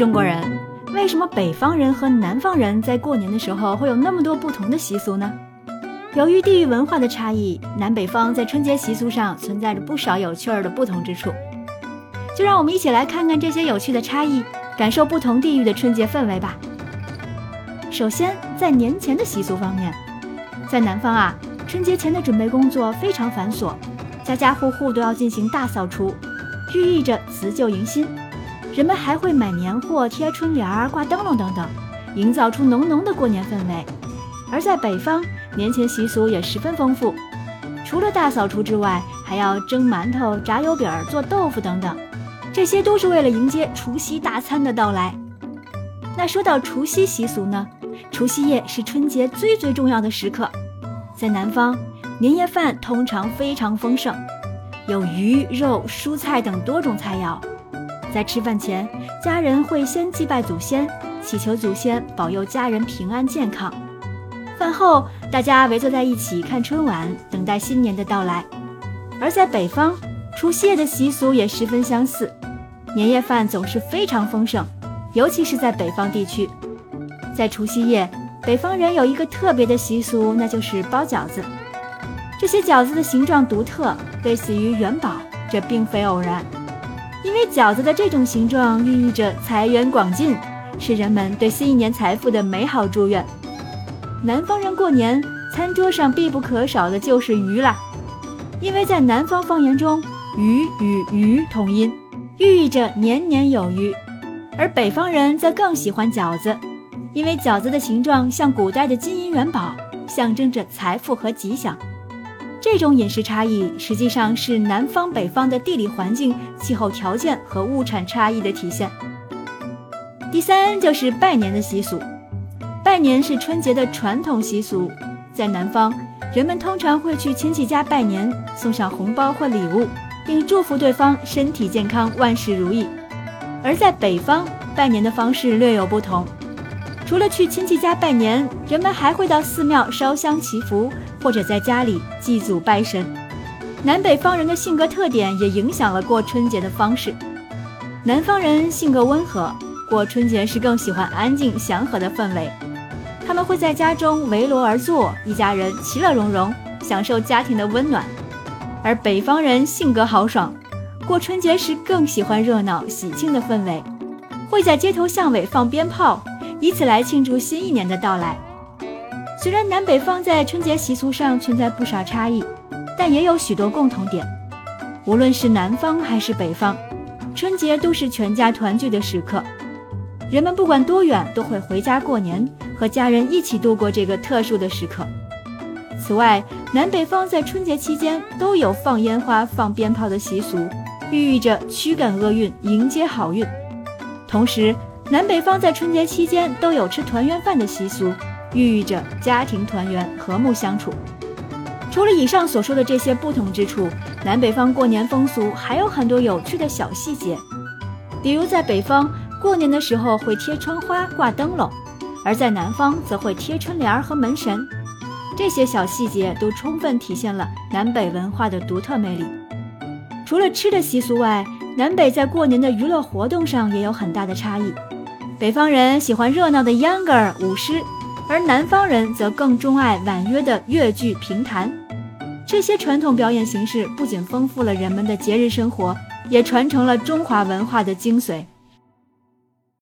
中国人，为什么北方人和南方人在过年的时候会有那么多不同的习俗呢？由于地域文化的差异，南北方在春节习俗上存在着不少有趣儿的不同之处。就让我们一起来看看这些有趣的差异，感受不同地域的春节氛围吧。首先，在年前的习俗方面，在南方啊，春节前的准备工作非常繁琐，家家户户都要进行大扫除，寓意着辞旧迎新。人们还会买年货、贴春联儿、挂灯笼等等，营造出浓浓的过年氛围。而在北方，年前习俗也十分丰富，除了大扫除之外，还要蒸馒头、炸油饼、做豆腐等等，这些都是为了迎接除夕大餐的到来。那说到除夕习俗呢，除夕夜是春节最最重要的时刻，在南方，年夜饭通常非常丰盛，有鱼肉、蔬菜等多种菜肴。在吃饭前，家人会先祭拜祖先，祈求祖先保佑家人平安健康。饭后，大家围坐在一起看春晚，等待新年的到来。而在北方，除夕夜的习俗也十分相似，年夜饭总是非常丰盛，尤其是在北方地区。在除夕夜，北方人有一个特别的习俗，那就是包饺子。这些饺子的形状独特，类似于元宝，这并非偶然。因为饺子的这种形状寓意着财源广进，是人们对新一年财富的美好祝愿。南方人过年餐桌上必不可少的就是鱼啦，因为在南方方言中，鱼与鱼同音，寓意着年年有余。而北方人则更喜欢饺子，因为饺子的形状像古代的金银元宝，象征着财富和吉祥。这种饮食差异实际上是南方北方的地理环境、气候条件和物产差异的体现。第三就是拜年的习俗，拜年是春节的传统习俗。在南方，人们通常会去亲戚家拜年，送上红包或礼物，并祝福对方身体健康、万事如意；而在北方，拜年的方式略有不同。除了去亲戚家拜年，人们还会到寺庙烧香祈福，或者在家里祭祖拜神。南北方人的性格特点也影响了过春节的方式。南方人性格温和，过春节是更喜欢安静祥和的氛围。他们会在家中围罗而坐，一家人其乐融融，享受家庭的温暖。而北方人性格豪爽，过春节时更喜欢热闹喜庆的氛围，会在街头巷尾放鞭炮。以此来庆祝新一年的到来。虽然南北方在春节习俗上存在不少差异，但也有许多共同点。无论是南方还是北方，春节都是全家团聚的时刻。人们不管多远，都会回家过年，和家人一起度过这个特殊的时刻。此外，南北方在春节期间都有放烟花、放鞭炮的习俗，寓意着驱赶厄运，迎接好运。同时，南北方在春节期间都有吃团圆饭的习俗，寓意着家庭团圆、和睦相处。除了以上所说的这些不同之处，南北方过年风俗还有很多有趣的小细节。比如在北方过年的时候会贴窗花、挂灯笼，而在南方则会贴春联儿和门神。这些小细节都充分体现了南北文化的独特魅力。除了吃的习俗外，南北在过年的娱乐活动上也有很大的差异。北方人喜欢热闹的秧歌儿、舞狮，而南方人则更钟爱婉约的越剧、评弹。这些传统表演形式不仅丰富了人们的节日生活，也传承了中华文化的精髓。